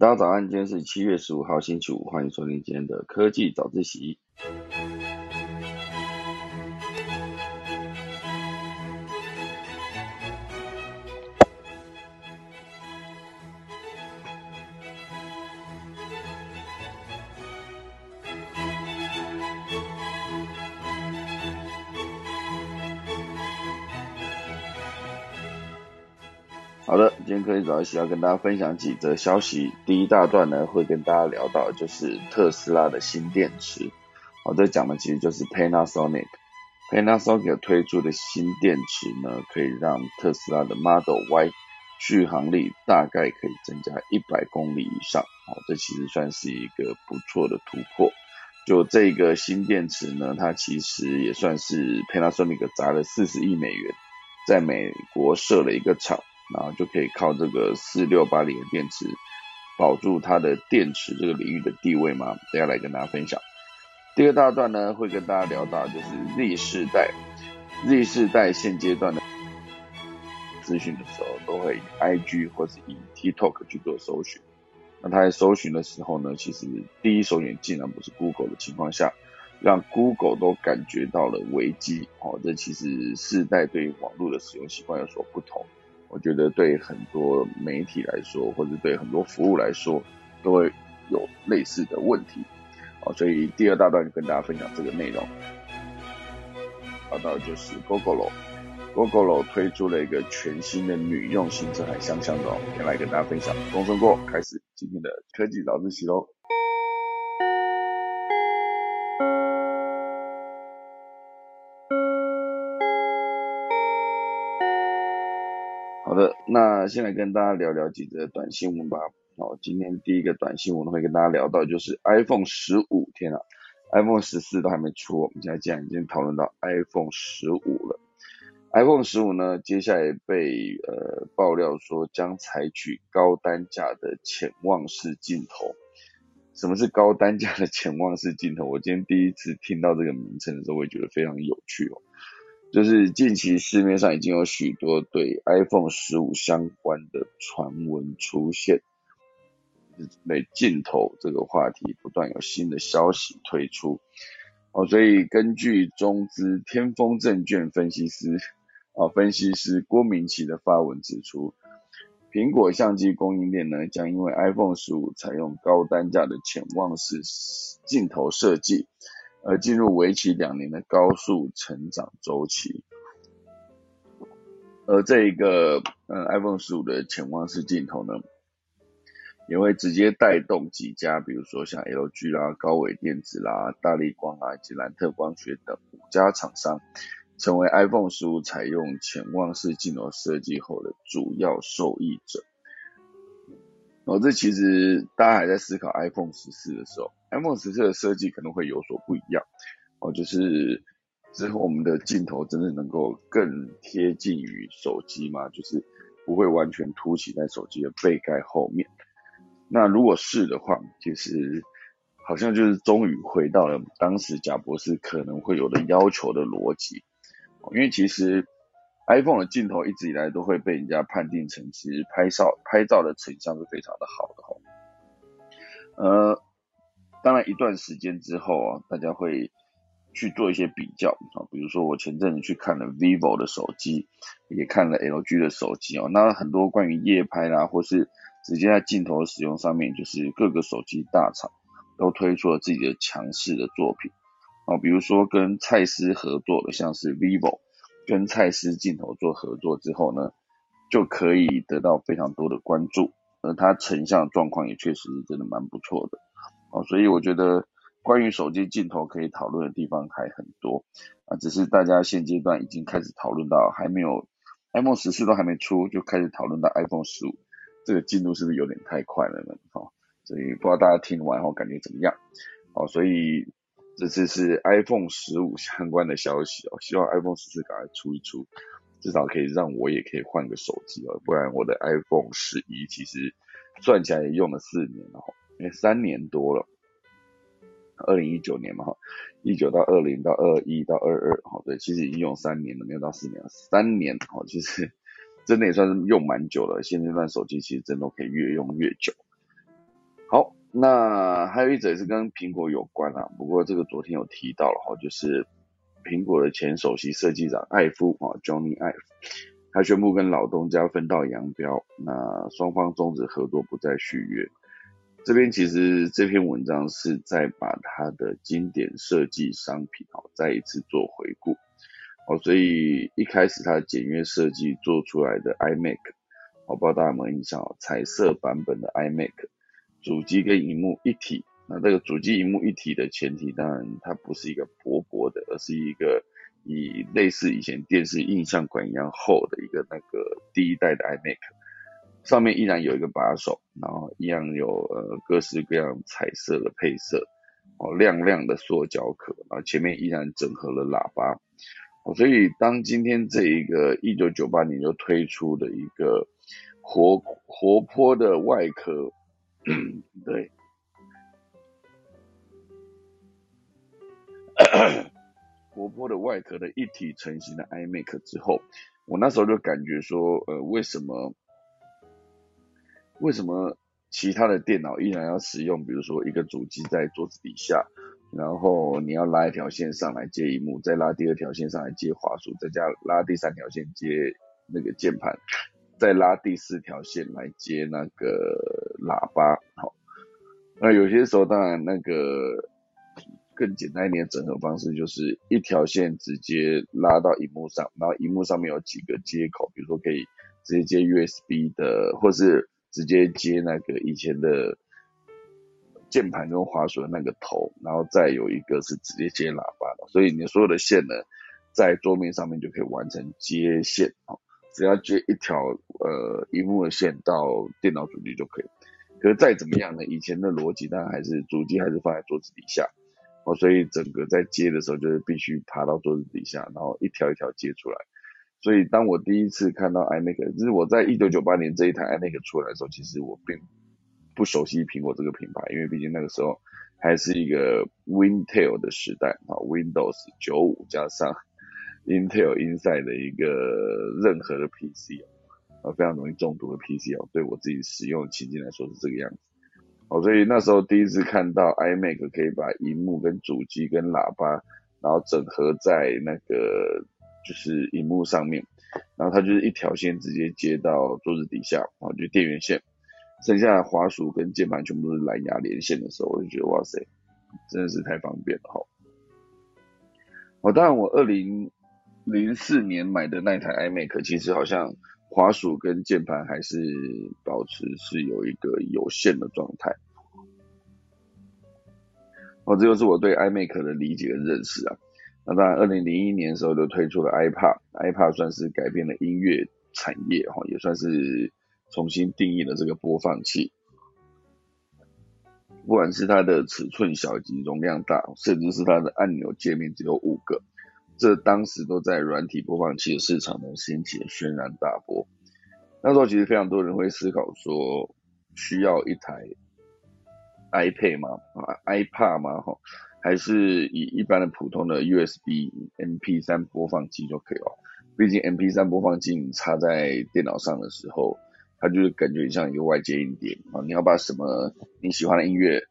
大家早安，今天是七月十五号星期五，欢迎收听今天的科技早自习。科技早自习要跟大家分享几则消息。第一大段呢，会跟大家聊到就是特斯拉的新电池。好，这讲的其实就是 Panasonic。Panasonic 推出的新电池呢，可以让特斯拉的 Model Y 续航力大概可以增加一百公里以上。好，这其实算是一个不错的突破。就这个新电池呢，它其实也算是 Panasonic 砸了四十亿美元，在美国设了一个厂。然后就可以靠这个四六八零的电池保住它的电池这个领域的地位吗？等下来跟大家分享。第二大段呢，会跟大家聊到就是 Z 世代，Z 世代现阶段的资讯的时候，都会以 IG 或是以 TikTok 去做搜寻。那他在搜寻的时候呢，其实第一首选竟然不是 Google 的情况下，让 Google 都感觉到了危机。哦，这其实世代对网络的使用习惯有所不同。我觉得对很多媒体来说，或者对很多服务来说，都会有类似的问题。好，所以第二大段就跟大家分享这个内容。聊到就是 Google，Google 推出了一个全新的女用行车海香香的，先来跟大家分享。钟声过，开始今天的科技早自习喽。好的，那先来跟大家聊聊几则短新闻吧。好，今天第一个短新闻会跟大家聊到，就是 iPhone 十五，天啊，iPhone 十四都还没出，我们现在竟然已经讨论到 iPhone 十五了。iPhone 十五呢，接下来被呃爆料说将采取高单价的潜望式镜头。什么是高单价的潜望式镜头？我今天第一次听到这个名称的时候，我也觉得非常有趣哦。就是近期市面上已经有许多对 iPhone 十五相关的传闻出现，对镜头这个话题不断有新的消息推出，哦，所以根据中资天风证券分析师，啊，分析师郭明奇的发文指出，苹果相机供应链呢将因为 iPhone 十五采用高单价的潜望式镜头设计。而进入为期两年的高速成长周期，而这一个呃 iPhone 十五的潜望式镜头呢，也会直接带动几家，比如说像 LG 啦、高伟电子啦、大力光啊以及兰特光学等五家厂商，成为 iPhone 十五采用潜望式镜头设计后的主要受益者。哦，这其实大家还在思考 iPhone 十四的时候，iPhone 十四的设计可能会有所不一样。哦，就是之后我们的镜头真的能够更贴近于手机吗？就是不会完全凸起在手机的背盖后面。那如果是的话，其实好像就是终于回到了当时贾博士可能会有的要求的逻辑。因为其实。iPhone 的镜头一直以来都会被人家判定成，其实拍照拍照的成像是非常的好的哈。呃，当然一段时间之后啊，大家会去做一些比较啊，比如说我前阵子去看了 vivo 的手机，也看了 LG 的手机哦，那很多关于夜拍啦，或是直接在镜头使用上面，就是各个手机大厂都推出了自己的强势的作品啊，比如说跟蔡司合作的，像是 vivo。跟蔡司镜头做合作之后呢，就可以得到非常多的关注，而它成像状况也确实是真的蛮不错的，哦，所以我觉得关于手机镜头可以讨论的地方还很多，啊，只是大家现阶段已经开始讨论到还没有 iPhone 十四都还没出，就开始讨论到 iPhone 十五，这个进度是不是有点太快了呢？哦，所以不知道大家听完后感觉怎么样？哦，所以。这次是 iPhone 十五相关的消息哦，希望 iPhone 十四赶快出一出，至少可以让我也可以换个手机哦，不然我的 iPhone 十一其实算起来也用了四年了哈，因为三年多了，二零一九年嘛哈，一九到二零到二一到二二，好对，其实已经用三年了，没有到四年，三年哦，其实 真的也算是用蛮久了，现阶段手机其实真的可以越用越久。好，那还有一则是跟苹果有关啊，不过这个昨天有提到了哈，就是苹果的前首席设计长艾夫啊，Johnny Ive，他宣布跟老东家分道扬镳，那双方终止合作，不再续约。这边其实这篇文章是在把它的经典设计商品哦再一次做回顾哦，所以一开始它的简约设计做出来的 iMac，我不知道大家有没有印象哦，彩色版本的 iMac，主机跟荧幕一体，那这个主机荧幕一体的前提，当然它不是一个薄薄的，而是一个以类似以前电视印象馆一样厚的一个那个第一代的 iMac。上面依然有一个把手，然后一样有呃各式各样彩色的配色，哦亮亮的塑胶壳，然后前面依然整合了喇叭，哦所以当今天这一个一九九八年就推出的一个活活泼的外壳，对，活泼的外壳的一体成型的 iMac 之后，我那时候就感觉说，呃为什么？为什么其他的电脑依然要使用？比如说一个主机在桌子底下，然后你要拉一条线上来接荧幕，再拉第二条线上来接滑鼠，再加拉第三条线接那个键盘，再拉第四条线来接那个喇叭。好，那有些时候当然那个更简单一点的整合方式就是一条线直接拉到荧幕上，然后荧幕上面有几个接口，比如说可以直接接 USB 的，或是直接接那个以前的键盘跟滑鼠的那个头，然后再有一个是直接接喇叭的，所以你所有的线呢，在桌面上面就可以完成接线啊，只要接一条呃荧幕的线到电脑主机就可以。可是再怎么样呢，以前的逻辑当然还是主机还是放在桌子底下哦，所以整个在接的时候就是必须爬到桌子底下，然后一条一条接出来。所以当我第一次看到 iMac，就是我在一九九八年这一台 iMac 出来的时候，其实我并不熟悉苹果这个品牌，因为毕竟那个时候还是一个 Wintel 的时代啊，Windows 九五加上 Intel Inside 的一个任何的 PC 啊，非常容易中毒的 PC 哦，对我自己使用情境来说是这个样子哦，所以那时候第一次看到 iMac 可以把荧幕跟主机跟喇叭，然后整合在那个。就是荧幕上面，然后它就是一条线直接接到桌子底下，然后就电源线，剩下的滑鼠跟键盘全部都是蓝牙连线的时候，我就觉得哇塞，真的是太方便了哈。哦，当然我二零零四年买的那台 iMac，其实好像滑鼠跟键盘还是保持是有一个有线的状态。哦，这就是我对 iMac 的理解跟认识啊。那当然，二零零一年的时候就推出了 iPad，iPad 算是改变了音乐产业哈，也算是重新定义了这个播放器。不管是它的尺寸小及容量大，甚至是它的按钮界面只有五个，这当时都在软体播放器市场呢掀起了轩然大波。那时候其实非常多人会思考说，需要一台 iPad 吗？啊，iPad 吗？哈？还是以一般的普通的 USB MP3 播放器就可以了。毕竟 MP3 播放器你插在电脑上的时候，它就是感觉像一个外接音碟啊。你要把什么你喜欢的音乐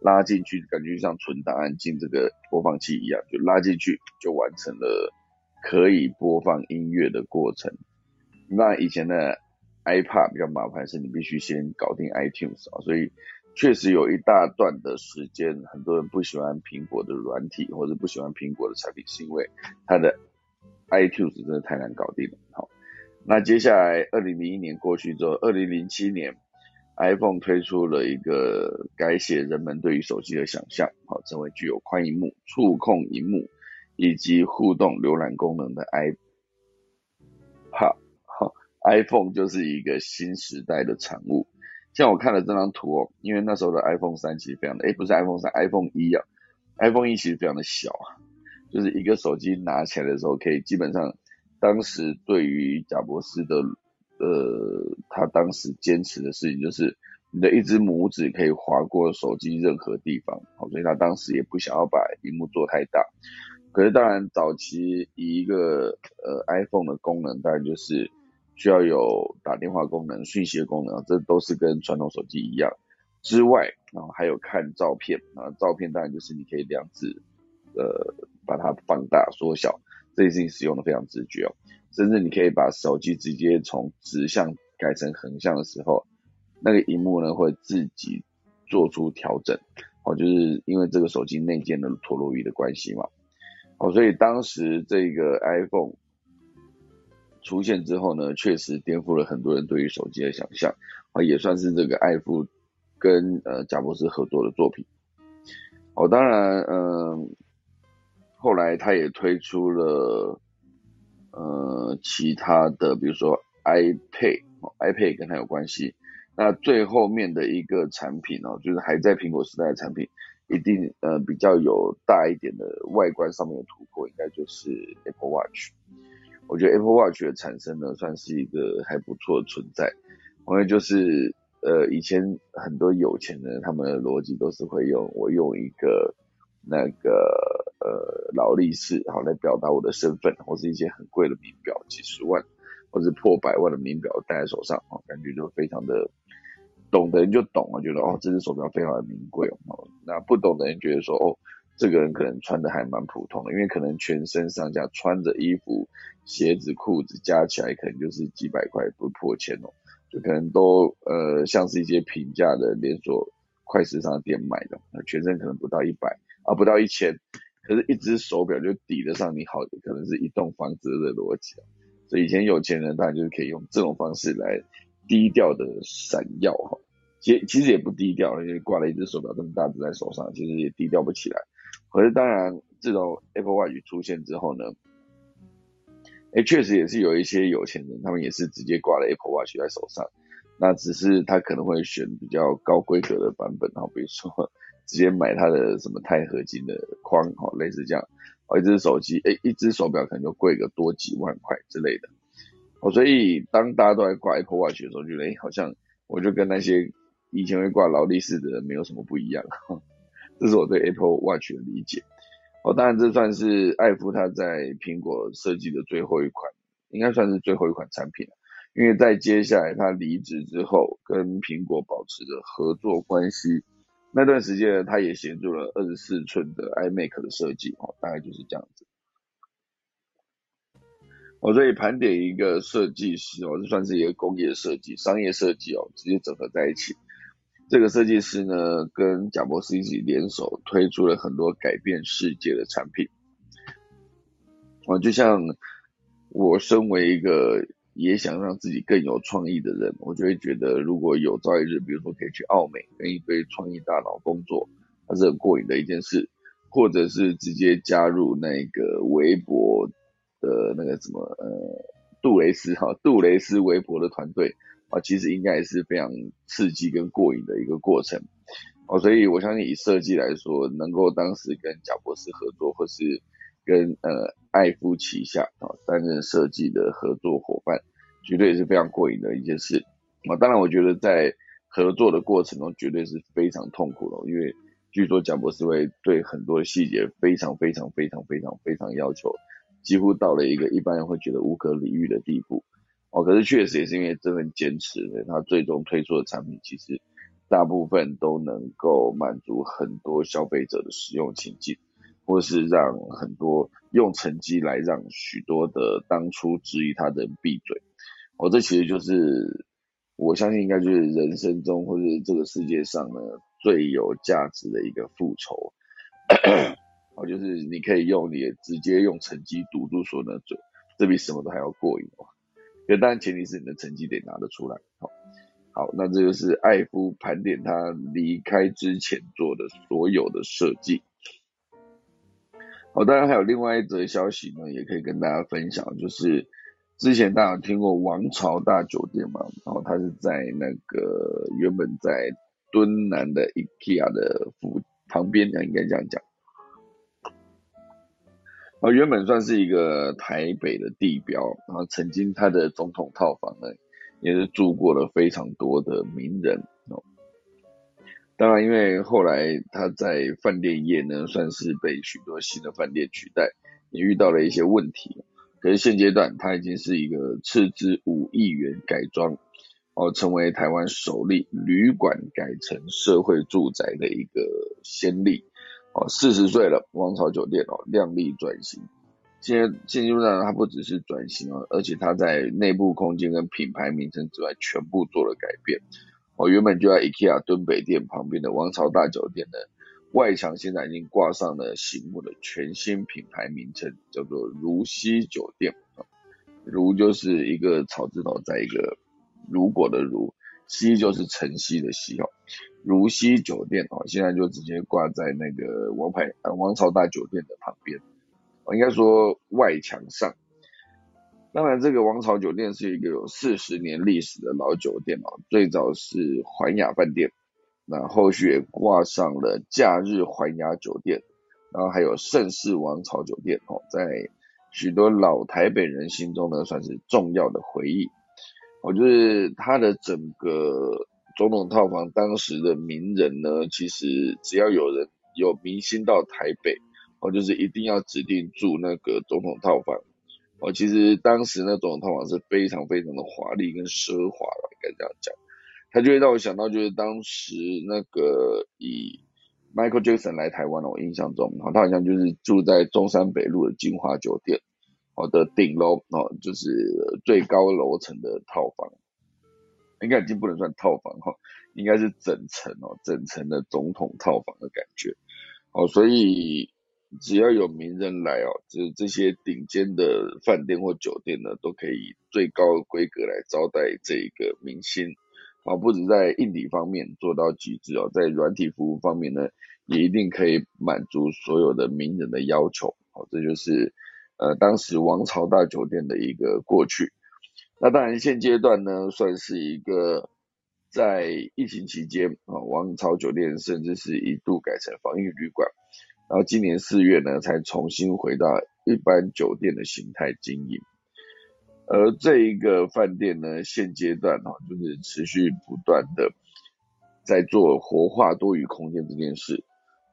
拉进去，感觉像存档案进这个播放器一样，就拉进去就完成了可以播放音乐的过程。那以前的 iPad 比较麻烦，是你必须先搞定 iTunes 啊，所以。确实有一大段的时间，很多人不喜欢苹果的软体，或者不喜欢苹果的产品，是因为它的 iTunes 真的太难搞定了。好，那接下来二零零一年过去之后，二零零七年 iPhone 推出了一个改写人们对于手机的想象，好，成为具有宽荧幕、触控荧幕以及互动浏览功能的 iPad。好，iPhone 就是一个新时代的产物。像我看了这张图哦，因为那时候的 iPhone 三其实非常的，哎，不是 iPhone 三，iPhone 一啊，iPhone 一其实非常的小啊，就是一个手机拿起来的时候，可以基本上，当时对于贾博士的，呃，他当时坚持的事情就是，你的一只拇指可以划过手机任何地方，好，所以他当时也不想要把屏幕做太大，可是当然早期以一个呃 iPhone 的功能，当然就是。需要有打电话功能、讯息的功能，这都是跟传统手机一样。之外，然后还有看照片啊，照片当然就是你可以量子呃把它放大缩小，这件事情使用的非常直觉哦，甚至你可以把手机直接从直向改成横向的时候，那个荧幕呢会自己做出调整，哦，就是因为这个手机内建的陀螺仪的关系嘛，哦，所以当时这个 iPhone 出现之后呢，确实颠覆了很多人对于手机的想象，啊，也算是这个爱富跟呃贾博士合作的作品，哦，当然，嗯，后来他也推出了呃其他的，比如说 iPad，iPad 跟他有关系。那最后面的一个产品哦，就是还在苹果时代的产品，一定呃比较有大一点的外观上面的突破，应该就是 Apple Watch。我觉得 Apple Watch 的产生呢，算是一个还不错的存在。因为就是呃以前很多有钱人他们的逻辑都是会用我用一个那个呃劳力士好来表达我的身份，或是一些很贵的名表，几十万或是破百万的名表戴在手上啊，感觉就非常的。懂的人就懂啊，觉得哦，这只手表非常的名贵哦。那不懂的人觉得说，哦，这个人可能穿的还蛮普通的，因为可能全身上下穿着衣服、鞋子、裤子加起来可能就是几百块，不破千哦，就可能都呃像是一些平价的连锁快时尚店买的，全身可能不到一百啊，不到一千，可是一只手表就抵得上你好的，可能是一栋房子的逻辑所以以前有钱人当然就是可以用这种方式来。低调的闪耀哈，其其实也不低调，因为挂了一只手表这么大只在手上，其实也低调不起来。可是当然，自从 Apple Watch 出现之后呢，哎，确实也是有一些有钱人，他们也是直接挂了 Apple Watch 在手上。那只是他可能会选比较高规格的版本，哈，比如说 直接买它的什么钛合金的框，哈，类似这样。哦，一只手机，哎，一只手表可能就贵个多几万块之类的。哦，所以当大家都在挂 Apple Watch 的时候，觉得哎，好像我就跟那些以前会挂劳力士的人没有什么不一样。这是我对 Apple Watch 的理解。哦，当然这算是艾夫他在苹果设计的最后一款，应该算是最后一款产品了。因为在接下来他离职之后，跟苹果保持着合作关系，那段时间呢他也协助了二十四寸的 iMac 的设计。哦，大概就是这样子。我所以盘点一个设计师哦，这算是一个工业设计、商业设计哦，直接整合在一起。这个设计师呢，跟贾博士一起联手推出了很多改变世界的产品。啊，就像我身为一个也想让自己更有创意的人，我就会觉得，如果有朝一日，比如说可以去澳美跟一堆创意大佬工作，它是很过瘾的一件事，或者是直接加入那个微博。的那个什么呃杜蕾斯哈杜蕾斯微博的团队啊，其实应该也是非常刺激跟过瘾的一个过程哦，所以我相信以设计来说，能够当时跟贾博士合作，或是跟呃爱夫旗下啊担任设计的合作伙伴，绝对是非常过瘾的一件事啊。当然，我觉得在合作的过程中，绝对是非常痛苦的，因为据说贾博士会对很多细节非常非常非常非常非常要求。几乎到了一个一般人会觉得无可理喻的地步哦，可是确实也是因为这份坚持，所以他最终推出的产品其实大部分都能够满足很多消费者的使用情境，或是让很多用成绩来让许多的当初质疑他的人闭嘴。哦，这其实就是我相信应该就是人生中或者这个世界上呢最有价值的一个复仇。哦，就是你可以用你直接用成绩堵住所有的嘴，这比什么都还要过瘾哦。可当然前提是你的成绩得拿得出来。好，好，那这就是艾夫盘点他离开之前做的所有的设计。好，当然还有另外一则消息呢，也可以跟大家分享，就是之前大家听过王朝大酒店嘛，然后它是在那个原本在敦南的 IKEA 的附旁边，应该这样讲。啊，原本算是一个台北的地标，然后曾经他的总统套房呢，也是住过了非常多的名人哦。当然，因为后来他在饭店业呢，算是被许多新的饭店取代，也遇到了一些问题。可是现阶段，他已经是一个斥资五亿元改装，哦，成为台湾首例旅馆改成社会住宅的一个先例。哦，四十岁了，王朝酒店哦，亮丽转型。现在现阶段它不只是转型哦，而且它在内部空间跟品牌名称之外，全部做了改变。哦，原本就在 IKEA 敦北店旁边的王朝大酒店的外墙，现在已经挂上了醒目的全新品牌名称，叫做如溪酒店。如就是一个草字头，在一个如果的如，溪就是晨曦的曦哦。如溪酒店哦，现在就直接挂在那个王牌王朝大酒店的旁边。应该说外墙上，当然这个王朝酒店是一个有四十年历史的老酒店哦，最早是环雅饭店，那后续也挂上了假日环雅酒店，然后还有盛世王朝酒店哦，在许多老台北人心中呢算是重要的回忆。我觉得它的整个总统套房，当时的名人呢，其实只要有人有明星到台北。哦，就是一定要指定住那个总统套房。哦，其实当时那总统套房是非常非常的华丽跟奢华了，应该这样讲。他就会让我想到，就是当时那个以 Michael Jackson 来台湾我印象中，哦，他好像就是住在中山北路的金华酒店，哦的顶楼，哦，就是最高楼层的套房，应该已经不能算套房哈，应该是整层哦，整层的总统套房的感觉。哦，所以。只要有名人来哦，就是这些顶尖的饭店或酒店呢，都可以最高规格来招待这一个明星。啊，不止在硬体方面做到极致哦，在软体服务方面呢，也一定可以满足所有的名人的要求。好，这就是呃当时王朝大酒店的一个过去。那当然现阶段呢，算是一个在疫情期间啊，王朝酒店甚至是一度改成防疫旅馆。然后今年四月呢，才重新回到一般酒店的形态经营。而这一个饭店呢，现阶段哈，就是持续不断的在做活化多余空间这件事。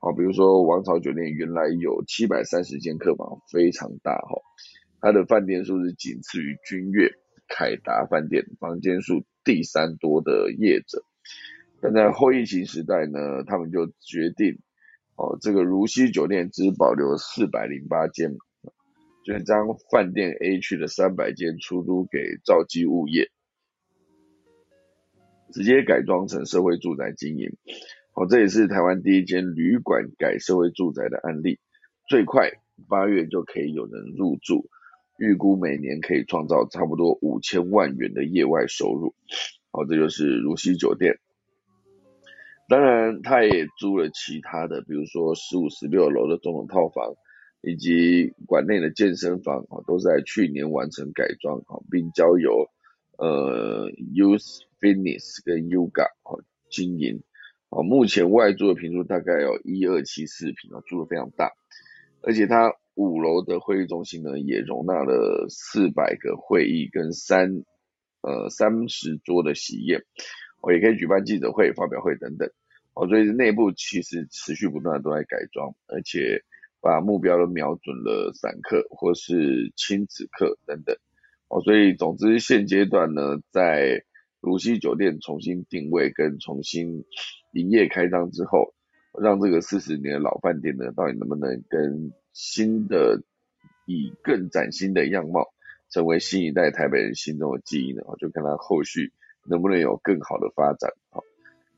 好，比如说王朝酒店原来有七百三十间客房，非常大哈，它的饭店数是仅次于君悦、凯达饭店，房间数第三多的业者。但在后疫情时代呢，他们就决定。哦，这个如溪酒店只保留四百零八间，就是将饭店 A 区的三百间出租给兆基物业，直接改装成社会住宅经营。哦，这也是台湾第一间旅馆改社会住宅的案例，最快八月就可以有人入住，预估每年可以创造差不多五千万元的业外收入。好，这就是如溪酒店。当然，他也租了其他的，比如说十五、十六楼的总统套房，以及馆内的健身房啊，都在去年完成改装啊，并交由呃 Youth Fitness 跟 Yoga 啊经营啊。目前外租的平数大概有一二七四平啊，租的非常大，而且它五楼的会议中心呢，也容纳了四百个会议跟三呃三十桌的喜宴。我也可以举办记者会、发表会等等，哦，所以内部其实持续不断都在改装，而且把目标都瞄准了散客或是亲子客等等，哦，所以总之现阶段呢，在如溪酒店重新定位跟重新营业开张之后，让这个四十年的老饭店呢，到底能不能跟新的以更崭新的样貌，成为新一代台北人心中的记忆呢？就看他后续。能不能有更好的发展？好，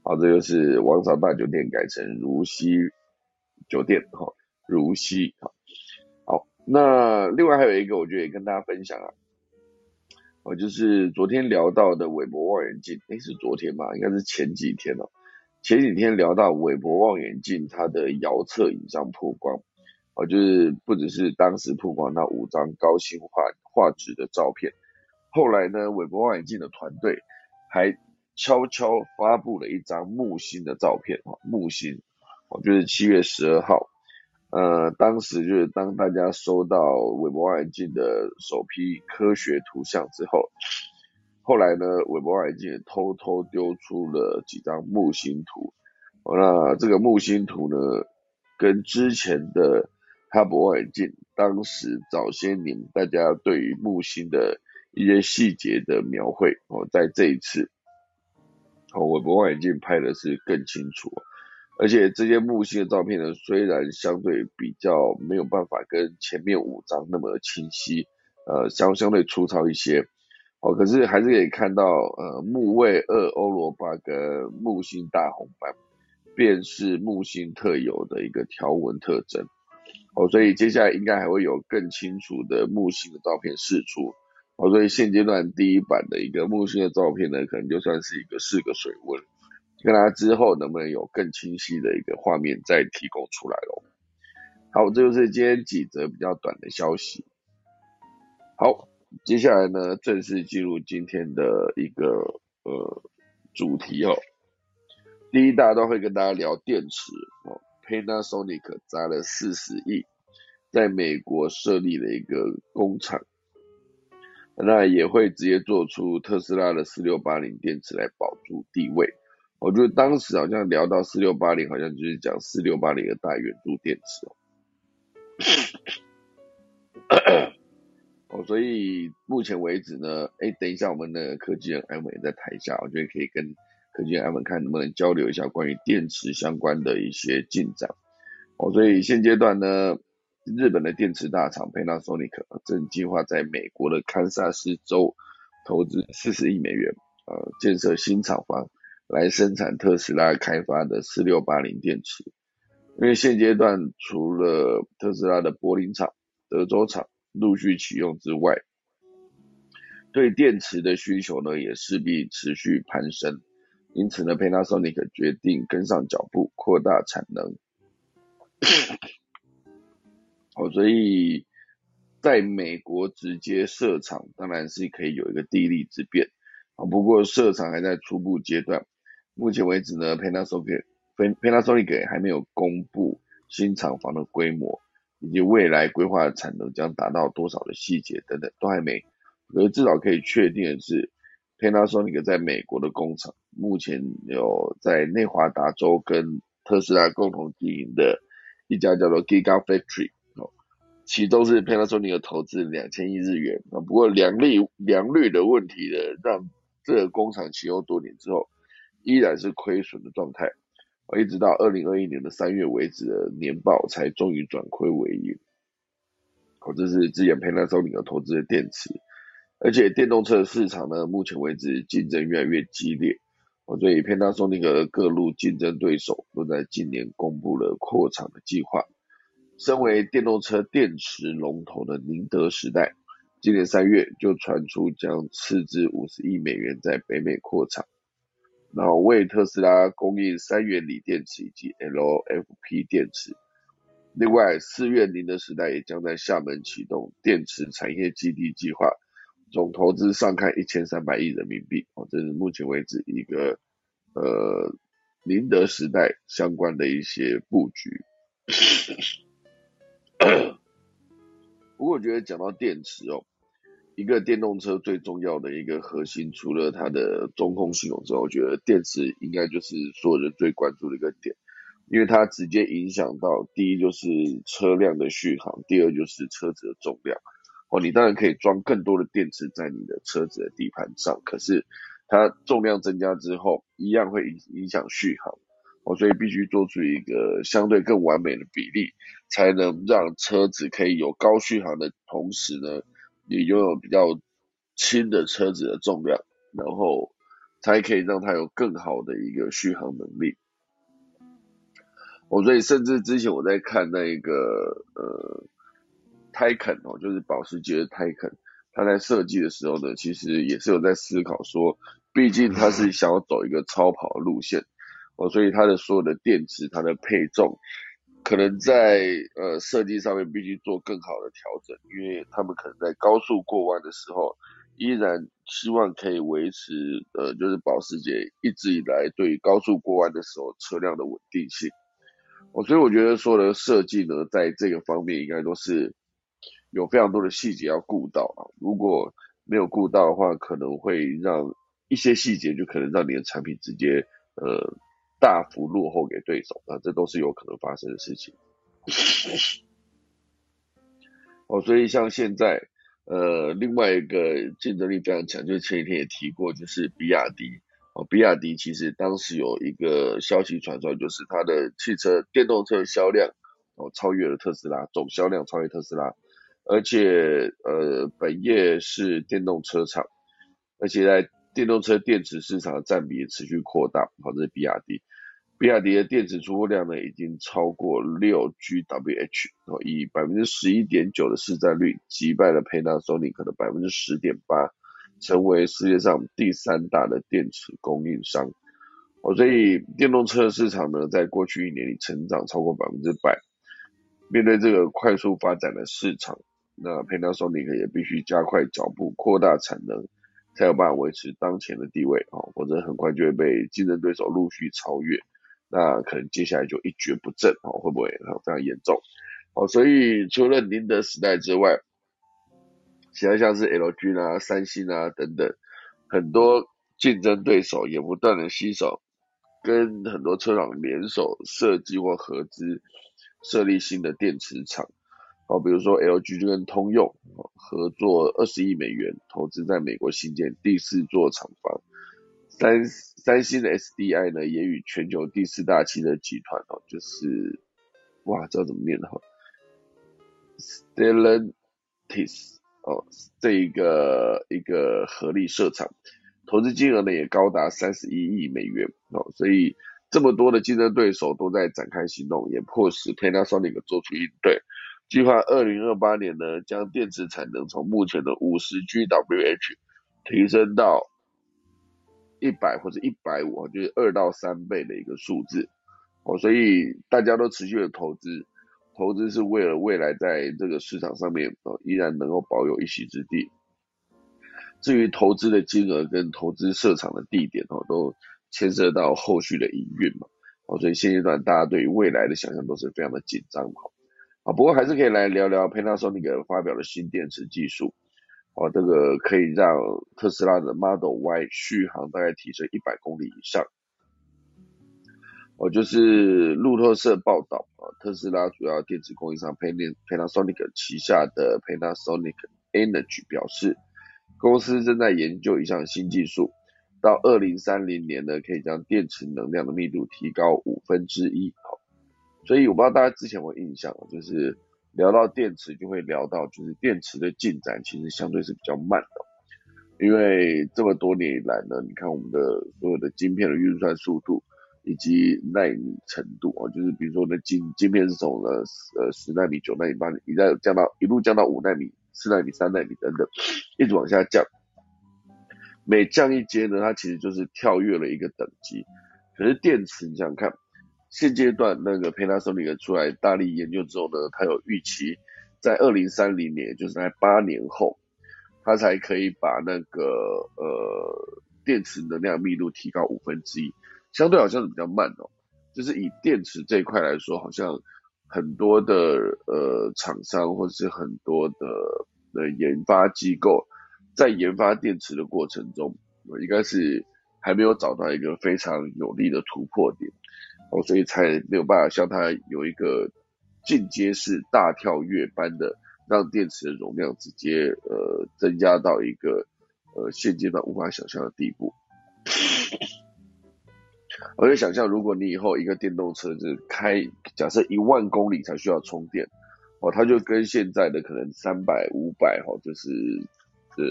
好，这就是王朝大酒店改成如溪酒店，哈，如溪，好，好，那另外还有一个，我觉得也跟大家分享啊，我就是昨天聊到的韦伯望远镜，诶，是昨天吧？应该是前几天哦，前几天聊到韦伯望远镜它的遥测影像曝光，哦，就是不只是当时曝光那五张高清画画质的照片，后来呢，韦伯望远镜的团队。还悄悄发布了一张木星的照片，哈，木星，哦，就是七月十二号，呃，当时就是当大家收到韦伯望远镜的首批科学图像之后，后来呢，韦伯望远镜偷偷丢出了几张木星图，那这个木星图呢，跟之前的哈勃望远镜，当时早些年大家对于木星的一些细节的描绘哦，在这一次哦，韦伯望远镜拍的是更清楚，而且这些木星的照片呢，虽然相对比较没有办法跟前面五张那么清晰，呃，相相对粗糙一些，哦，可是还是可以看到，呃，木卫二欧罗巴跟木星大红斑，便是木星特有的一个条纹特征，哦，所以接下来应该还会有更清楚的木星的照片释出。哦，所以现阶段第一版的一个木星的照片呢，可能就算是一个试个水温，看它之后能不能有更清晰的一个画面再提供出来咯。好，这就是今天几则比较短的消息。好，接下来呢，正式进入今天的一个呃主题哦。第一大段会跟大家聊电池哦，Panasonic 砸了四十亿，在美国设立了一个工厂。那也会直接做出特斯拉的四六八零电池来保住地位。我觉得当时好像聊到四六八零，好像就是讲四六八零的大圆柱电池哦。哦，所以目前为止呢，哎，等一下我们的科技人艾文也在台下，我觉得可以跟科技人艾文看能不能交流一下关于电池相关的一些进展。哦，所以现阶段呢。日本的电池大厂 Panasonic 正计划在美国的堪萨斯州投资四十亿美元，呃，建设新厂房来生产特斯拉开发的四六八零电池。因为现阶段除了特斯拉的柏林厂、德州厂陆续启用之外，对电池的需求呢也势必持续攀升。因此呢，Panasonic 决定跟上脚步，扩大产能。哦，所以在美国直接设厂当然是可以有一个地利之便啊，不过设厂还在初步阶段。目前为止呢，Panasonic Panasonic 还没有公布新厂房的规模以及未来规划的产能将达到多少的细节等等都还没。可是至少可以确定的是，Panasonic 在美国的工厂目前有在内华达州跟特斯拉共同经营的一家叫做 Gigafactory。其中是 Panasonic 投资两千亿日元啊，不过良率良率的问题呢，让这个工厂启用多年之后，依然是亏损的状态，一直到二零二一年的三月为止的年报才终于转亏为盈。哦，这是之前 Panasonic 投资的电池，而且电动车市场呢，目前为止竞争越来越激烈，哦，所以 Panasonic 各路竞争对手都在今年公布了扩厂的计划。身为电动车电池龙头的宁德时代，今年三月就传出将斥资五十亿美元在北美扩厂，然后为特斯拉供应三元锂电池以及 LFP 电池。另外，四月宁德时代也将在厦门启动电池产业基地计划，总投资上看一千三百亿人民币。哦，这是目前为止一个呃宁德时代相关的一些布局。不过我觉得讲到电池哦，一个电动车最重要的一个核心，除了它的中控系统之外，我觉得电池应该就是所有人最关注的一个点，因为它直接影响到第一就是车辆的续航，第二就是车子的重量。哦，你当然可以装更多的电池在你的车子的底盘上，可是它重量增加之后，一样会影影响续航。哦，所以必须做出一个相对更完美的比例，才能让车子可以有高续航的同时呢，也拥有比较轻的车子的重量，然后才可以让它有更好的一个续航能力。哦，所以甚至之前我在看那个呃泰肯哦，就是保时捷的泰肯，他在设计的时候呢，其实也是有在思考说，毕竟他是想要走一个超跑路线。哦，所以它的所有的电池，它的配重，可能在呃设计上面必须做更好的调整，因为他们可能在高速过弯的时候，依然希望可以维持呃就是保时捷一直以来对于高速过弯的时候车辆的稳定性。哦，所以我觉得所有的设计呢，在这个方面应该都是有非常多的细节要顾到啊，如果没有顾到的话，可能会让一些细节就可能让你的产品直接呃。大幅落后给对手，那这都是有可能发生的事情。哦，所以像现在，呃，另外一个竞争力非常强，就是前几天也提过，就是比亚迪，哦，比亚迪其实当时有一个消息传出来，就是它的汽车电动车销量哦超越了特斯拉，总销量超越特斯拉，而且呃本业是电动车厂，而且在电动车电池市场的占比也持续扩大，好，这是比亚迪。比亚迪的电池出货量呢，已经超过六 GWh，哦，以百分之十一点九的市占率击败了 Panasonic 的百分之十点八，成为世界上第三大的电池供应商。哦，所以电动车市场呢，在过去一年里成长超过百分之百。面对这个快速发展的市场，那 Panasonic 也必须加快脚步，扩大产能，才有办法维持当前的地位，哦，否则很快就会被竞争对手陆续超越。那可能接下来就一蹶不振哦，会不会非常严重？哦，所以除了宁德时代之外，其他像是 LG 啊、三星啊等等，很多竞争对手也不断的吸手，跟很多车厂联手设计或合资设立新的电池厂。哦，比如说 LG 就跟通用合作二十亿美元投资在美国新建第四座厂房。三三星的 SDI 呢，也与全球第四大汽车集团哦，就是哇，知道怎么念的哈，Stellantis 哦，这一个一个合力设厂，投资金额呢也高达三十一亿美元哦，所以这么多的竞争对手都在展开行动，也迫使 Panasonic 做出应对，计划二零二八年呢，将电池产能从目前的五十 GWh 提升到。一百或者一百五，就是二到三倍的一个数字哦，所以大家都持续的投资，投资是为了未来在这个市场上面哦依然能够保有一席之地。至于投资的金额跟投资设厂的地点哦，都牵涉到后续的营运嘛哦，所以现阶段大家对于未来的想象都是非常的紧张哈啊，不过还是可以来聊聊 Panasonic 发表的新电池技术。哦，这个可以让特斯拉的 Model Y 续航大概提升一百公里以上。哦，就是路透社报道啊，特斯拉主要电池供应商 Panasonic 旗下的 Panasonic Energy 表示，公司正在研究一项新技术，到二零三零年呢，可以将电池能量的密度提高五分之一。所以我不知道大家之前有印象，就是。聊到电池，就会聊到就是电池的进展，其实相对是比较慢的，因为这么多年以来呢，你看我们的所有的晶片的运算速度以及纳米程度啊，就是比如说呢晶晶片是从呃呃十纳米、九纳米、八纳米，一再降到一路降到五纳米、四纳米、三纳米等等，一直往下降，每降一阶呢，它其实就是跳跃了一个等级。可是电池，你想想看。现阶段那个 Panasonic 出来大力研究之后呢，它有预期在二零三零年，就是在八年后，它才可以把那个呃电池能量密度提高五分之一，相对好像是比较慢哦。就是以电池这一块来说，好像很多的呃厂商或者是很多的的研发机构在研发电池的过程中，应该是还没有找到一个非常有力的突破点。哦，所以才没有办法像它有一个进阶式大跳跃般的，让电池的容量直接呃增加到一个呃现阶段无法想象的地步。我就想象，如果你以后一个电动车是开，假设一万公里才需要充电，哦，它就跟现在的可能三百、五百哈，就是呃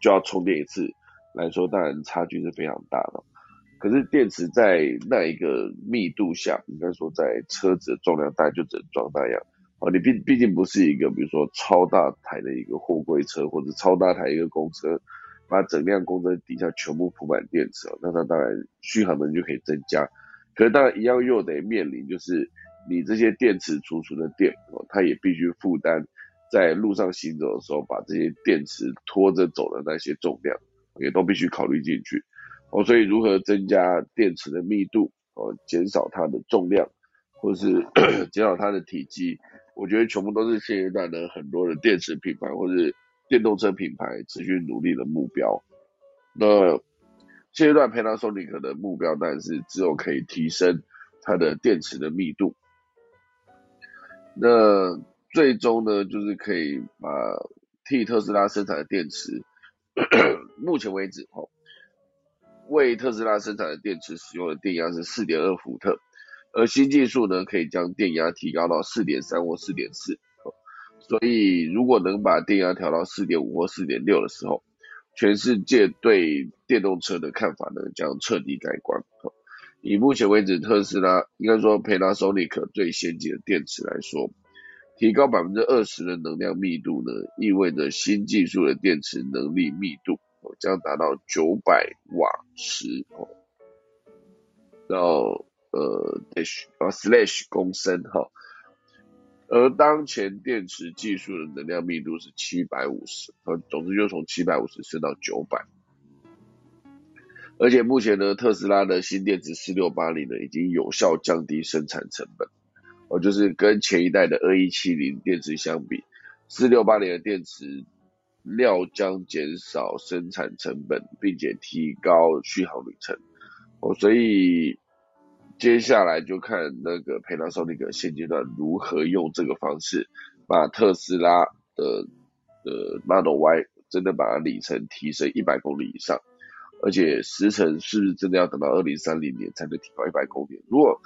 就要充电一次来说，当然差距是非常大的。可是电池在那一个密度下，应该说在车子的重量大概就只能装那样。哦，你毕毕竟不是一个比如说超大台的一个货柜车或者超大台一个公车，把整辆公车底下全部铺满电池，那它当然续航能就可以增加。可是当然一样又得面临就是你这些电池储存的电，它也必须负担在路上行走的时候把这些电池拖着走的那些重量，也都必须考虑进去。哦，所以如何增加电池的密度，哦，减少它的重量，或是 减少它的体积，我觉得全部都是现阶段的很多的电池品牌或者电动车品牌持续努力的目标。那现阶段 Panasonic 的目标当然是只有可以提升它的电池的密度，那最终呢，就是可以把替特斯拉生产的电池，目前为止，哦。为特斯拉生产的电池使用的电压是四点二伏特，而新技术呢可以将电压提高到四点三或四点四。所以如果能把电压调到四点五或四点六的时候，全世界对电动车的看法呢将彻底改观。以目前为止，特斯拉应该说 Panasonic 最先进的电池来说，提高百分之二十的能量密度呢，意味着新技术的电池能力密度将达到九百瓦时哦，到呃 dash 啊 slash 公升哈，而当前电池技术的能量密度是七百五十，呃，总之就从七百五十升到九百。而且目前呢，特斯拉的新电池四六八零呢，已经有效降低生产成本。哦，就是跟前一代的二一七零电池相比，四六八零的电池料将减少生产成本，并且提高续航里程。哦，所以接下来就看那个 Panasonic 现阶段如何用这个方式，把特斯拉的呃 Model Y 真的把它里程提升一百公里以上。而且时程是不是真的要等到二零三零年才能提高一百公里？如果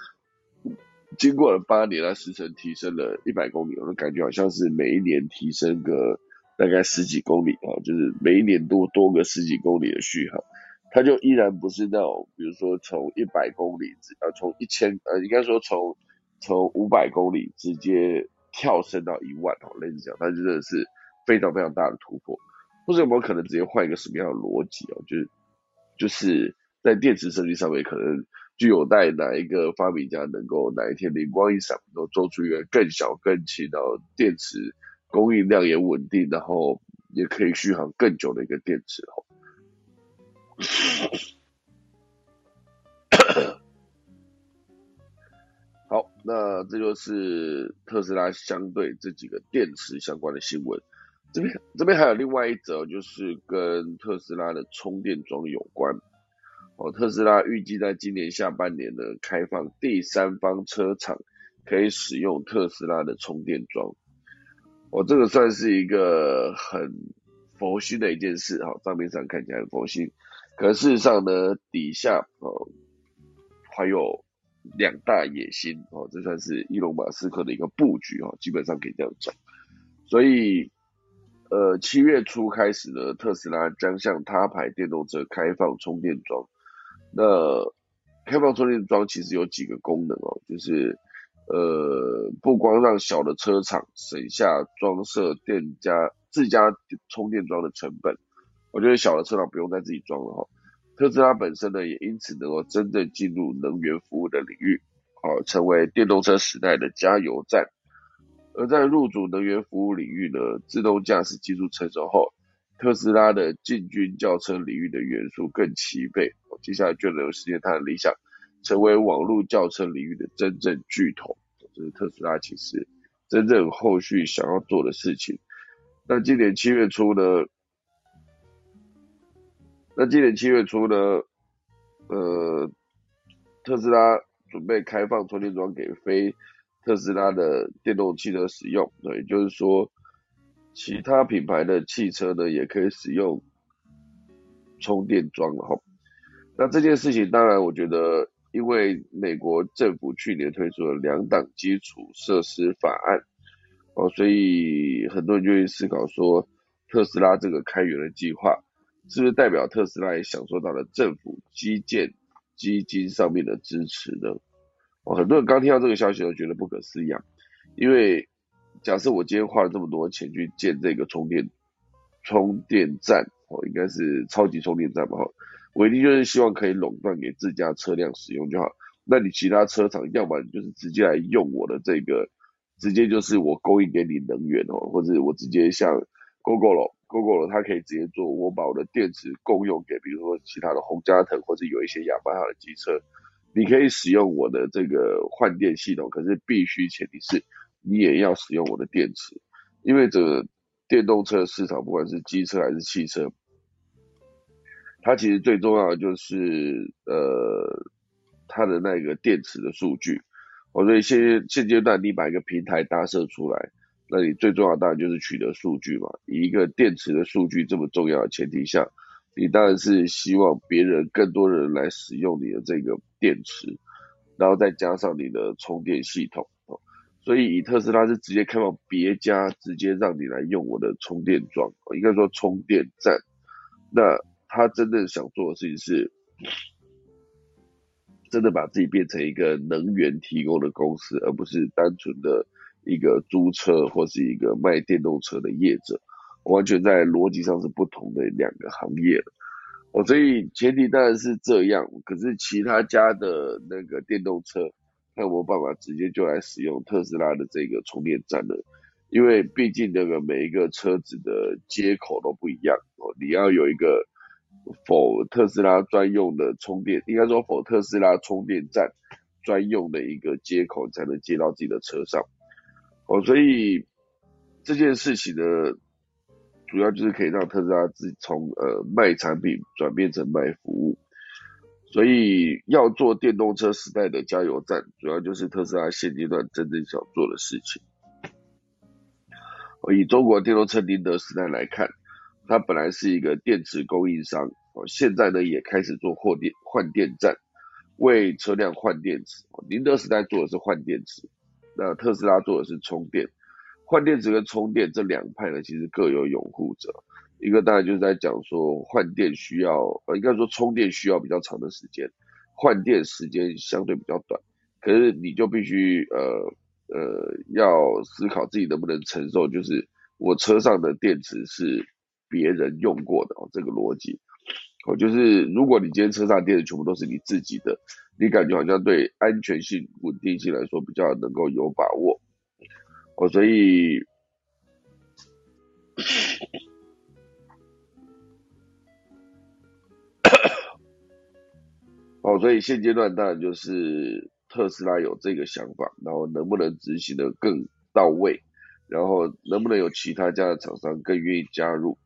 经过了八年，它时程提升了一百公里，我就感觉好像是每一年提升个大概十几公里啊，就是每一年多多个十几公里的续航，它就依然不是那种，比如说从一百公里，呃，从一千，呃，应该说从从五百公里直接跳升到一万哦，类似这样，它真的是非常非常大的突破。或者有没有可能直接换一个什么样的逻辑哦？就是。就是在电池设计上面，可能就有待哪一个发明家能够哪一天灵光一闪，能够做出一个更小、更轻，的电池供应量也稳定，然后也可以续航更久的一个电池哦。好，那这就是特斯拉相对这几个电池相关的新闻。这边这边还有另外一则，就是跟特斯拉的充电桩有关。哦，特斯拉预计在今年下半年呢，开放第三方车厂可以使用特斯拉的充电桩。哦，这个算是一个很佛心的一件事哈，账面上看起来很佛心，可事实上呢，底下哦还有两大野心哦，这算是伊隆马斯克的一个布局哦，基本上可以这样讲，所以。呃，七月初开始呢，特斯拉将向他牌电动车开放充电桩。那开放充电桩其实有几个功能哦，就是呃，不光让小的车厂省下装设店家自家充电桩的成本，我觉得小的车厂不用再自己装了哈。特斯拉本身呢，也因此能够真正进入能源服务的领域，好，成为电动车时代的加油站。而在入主能源服务领域呢，自动驾驶技术成熟后，特斯拉的进军轿车领域的元素更齐备。接下来就能实现它的理想，成为网络轿车领域的真正巨头。这是特斯拉其实真正后续想要做的事情。那今年七月初呢？那今年七月初呢？呃，特斯拉准备开放充电桩给非。特斯拉的电动汽车使用，也就是说，其他品牌的汽车呢也可以使用充电桩了哈。那这件事情，当然我觉得，因为美国政府去年推出了两档基础设施法案，哦，所以很多人就会思考说，特斯拉这个开源的计划，是不是代表特斯拉也享受到了政府基建基金上面的支持呢？哦很多人刚听到这个消息都觉得不可思议，因为假设我今天花了这么多钱去建这个充电充电站，哦，应该是超级充电站吧，哈，我一定就是希望可以垄断给自家车辆使用就好。那你其他车厂，要么就是直接来用我的这个，直接就是我供应给你能源哦，或者我直接像 GoGo，GoGo 它可以直接做，我把我的电池共用给，比如说其他的红加藤或者有一些雅马哈的机车。你可以使用我的这个换电系统，可是必须前提是你也要使用我的电池，因为这个电动车市场，不管是机车还是汽车，它其实最重要的就是呃它的那个电池的数据。我所以现现阶段你把一个平台搭设出来，那你最重要当然就是取得数据嘛。一个电池的数据这么重要的前提下，你当然是希望别人更多人来使用你的这个电池，然后再加上你的充电系统。所以以特斯拉是直接开放别家，直接让你来用我的充电桩，应该说充电站。那他真正想做的事情是。真的把自己变成一个能源提供的公司，而不是单纯的一个租车或是一个卖电动车的业者，完全在逻辑上是不同的两个行业。哦，所以前提当然是这样，可是其他家的那个电动车，有没有办法直接就来使用特斯拉的这个充电站呢？因为毕竟那个每一个车子的接口都不一样哦，你要有一个。否特斯拉专用的充电，应该说否特斯拉充电站专用的一个接口才能接到自己的车上。哦，所以这件事情呢，主要就是可以让特斯拉自从呃卖产品转变成卖服务。所以要做电动车时代的加油站，主要就是特斯拉现阶段真正想做的事情。以中国电动车宁德时代来看。它本来是一个电池供应商，哦，现在呢也开始做货电换电站，为车辆换电池。宁德时代做的是换电池，那特斯拉做的是充电。换电池跟充电这两派呢，其实各有拥护者。一个当然就是在讲说换电需要，呃，应该说充电需要比较长的时间，换电时间相对比较短。可是你就必须呃呃要思考自己能不能承受，就是我车上的电池是。别人用过的哦，这个逻辑哦，就是如果你今天车上电池全部都是你自己的，你感觉好像对安全性、稳定性来说比较能够有把握哦，所以 哦，所以现阶段当然就是特斯拉有这个想法，然后能不能执行的更到位，然后能不能有其他家的厂商更愿意加入。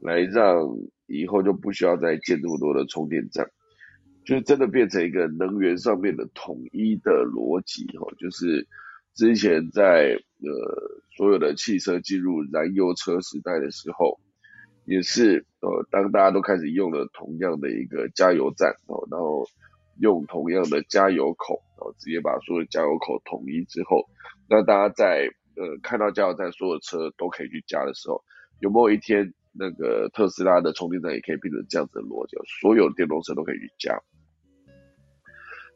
来让以后就不需要再建那么多的充电站，就是真的变成一个能源上面的统一的逻辑哈。就是之前在呃所有的汽车进入燃油车时代的时候，也是呃当大家都开始用了同样的一个加油站哦，然后用同样的加油口，然后直接把所有加油口统一之后，那大家在呃看到加油站所有车都可以去加的时候，有没有一天？那个特斯拉的充电站也可以变成这样子的逻辑，所有电动车都可以去加，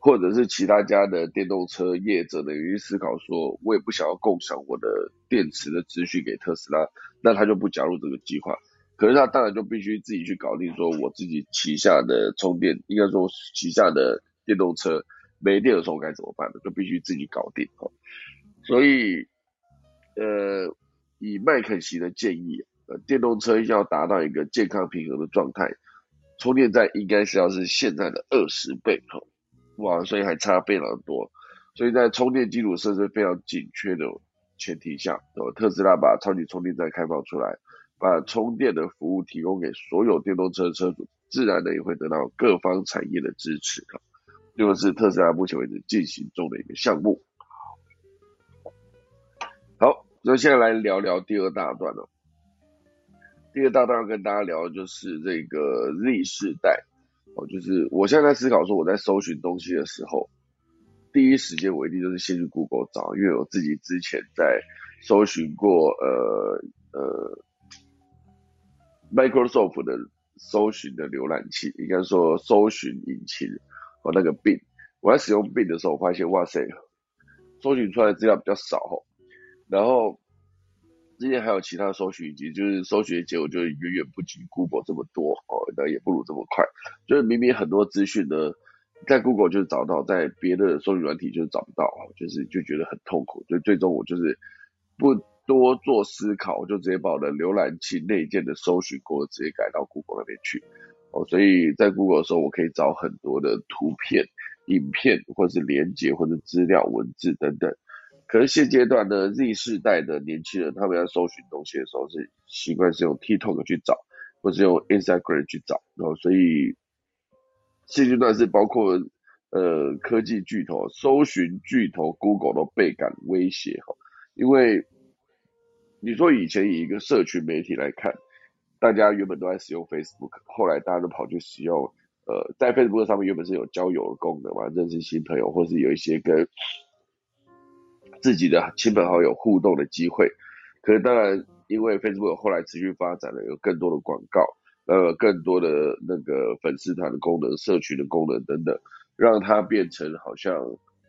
或者是其他家的电动车业者呢，于思考说，我也不想要共享我的电池的资讯给特斯拉，那他就不加入这个计划。可是他当然就必须自己去搞定，说我自己旗下的充电，应该说旗下的电动车没电的时候该怎么办呢？就必须自己搞定哦。所以，呃，以麦肯锡的建议。呃，电动车要达到一个健康平衡的状态，充电站应该是要是现在的二十倍哈，哇，所以还差非常多。所以在充电基础设施非常紧缺的前提下，呃，特斯拉把超级充电站开放出来，把充电的服务提供给所有电动车车主，自然的也会得到各方产业的支持哈。这个是特斯拉目前为止进行中的一个项目。好，那现在来聊聊第二大段了。第二大段要跟大家聊的就是这个 Z 世代哦，就是我现在在思考说，我在搜寻东西的时候，第一时间我一定就是先去 Google 找，因为我自己之前在搜寻过呃呃 Microsoft 的搜寻的浏览器，应该说搜寻引擎和那个 Bing，我在使用 Bing 的时候，我发现哇塞，搜寻出来的资料比较少哦，然后。之前还有其他搜寻引擎，就是搜寻结果就远远不及 Google 这么多哦，那也不如这么快。就是明明很多资讯呢，在 Google 就是找到，在别的搜寻软体就是找不到，就是就觉得很痛苦。所以最终我就是不多做思考，我就直接把我的浏览器内建的搜寻过直接改到 Google 那边去哦。所以在 Google 的时候，我可以找很多的图片、影片，或者是连接，或者资料、文字等等。可是现阶段的 Z 世代的年轻人，他们要搜寻东西的时候，是习惯是用 TikTok 去找，或是用 Instagram 去找，然后所以现阶段是包括呃科技巨头、搜寻巨头 Google 都倍感威胁哈，因为你说以前以一个社群媒体来看，大家原本都在使用 Facebook，后来大家都跑去使用，呃，在 Facebook 上面原本是有交友的功能嘛，认识新朋友，或是有一些跟自己的亲朋好友互动的机会。可是当然，因为 Facebook 后来持续发展了，有更多的广告，呃，更多的那个粉丝团的功能、社群的功能等等，让它变成好像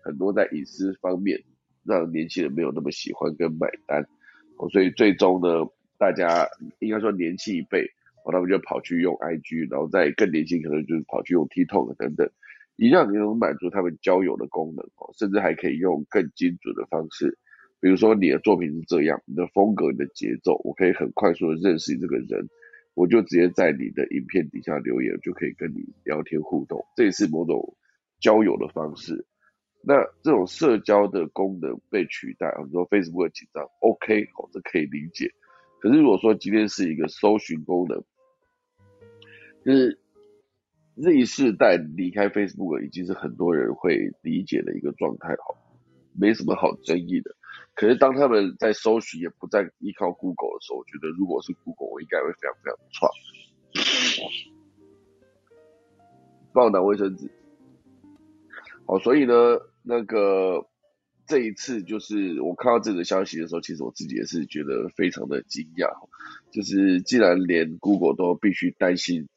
很多在隐私方面，让年轻人没有那么喜欢跟买单。所以最终呢？大家应该说年轻一辈，哦，他们就跑去用 IG，然后再更年轻，可能就是跑去用 TikTok 等等，一样能满足他们交友的功能哦，甚至还可以用更精准的方式，比如说你的作品是这样，你的风格、你的节奏，我可以很快速的认识你这个人，我就直接在你的影片底下留言，就可以跟你聊天互动，这也是某种交友的方式。那这种社交的功能被取代，很多 Facebook 紧张，OK，哦，这可以理解。可是如果说今天是一个搜寻功能，就是 Z 世代离开 Facebook 已经是很多人会理解的一个状态，哈，没什么好争议的。可是当他们在搜寻也不再依靠 Google 的时候，我觉得如果是 Google，我应该会非常非常错。帮我拿卫生纸。好，所以呢，那个。这一次就是我看到这个消息的时候，其实我自己也是觉得非常的惊讶，就是既然连 Google 都必须担心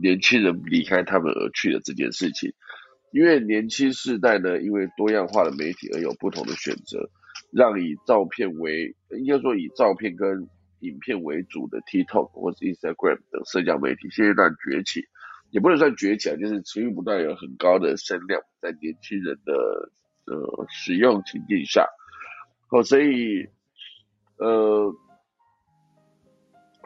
年轻人离开他们而去的这件事情，因为年轻世代呢，因为多样化的媒体而有不同的选择，让以照片为应该说以照片跟影片为主的 TikTok 或是 Instagram 等社交媒体现阶段崛起，也不能算崛起啊，就是持续不断有很高的声量在年轻人的。呃，使用情境下，哦，所以，呃，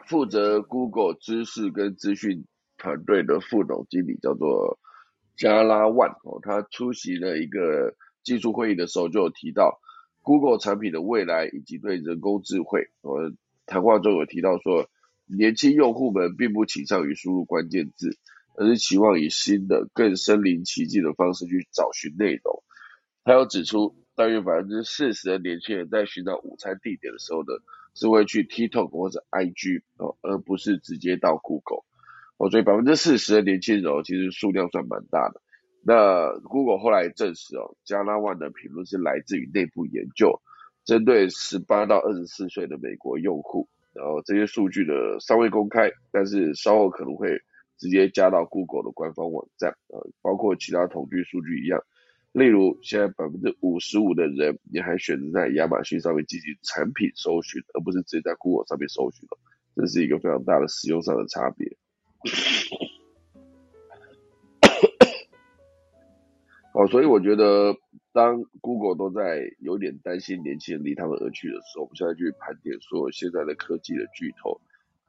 负责 Google 知识跟资讯团队的副总经理叫做加拉万哦，他出席了一个技术会议的时候，就有提到 Google 产品的未来以及对人工智慧。我，谈话中有提到说，年轻用户们并不倾向于输入关键字，而是期望以新的、更身临其境的方式去找寻内容。他有指出，大约百分之四十的年轻人在寻找午餐地点的时候呢，是会去 TikTok 或者 IG 哦，而不是直接到 Google。哦，所以百分之四十的年轻人其实数量算蛮大的。那 Google 后来证实哦，加拉万的评论是来自于内部研究，针对十八到二十四岁的美国用户。然后这些数据呢尚未公开，但是稍后可能会直接加到 Google 的官方网站，呃，包括其他统计数据一样。例如，现在百分之五十五的人，也还选择在亚马逊上面进行产品搜寻，而不是直接在 Google 上面搜寻了，这是一个非常大的使用上的差别。哦，所以我觉得，当 Google 都在有点担心年轻人离他们而去的时候，我们现在去盘点说现在的科技的巨头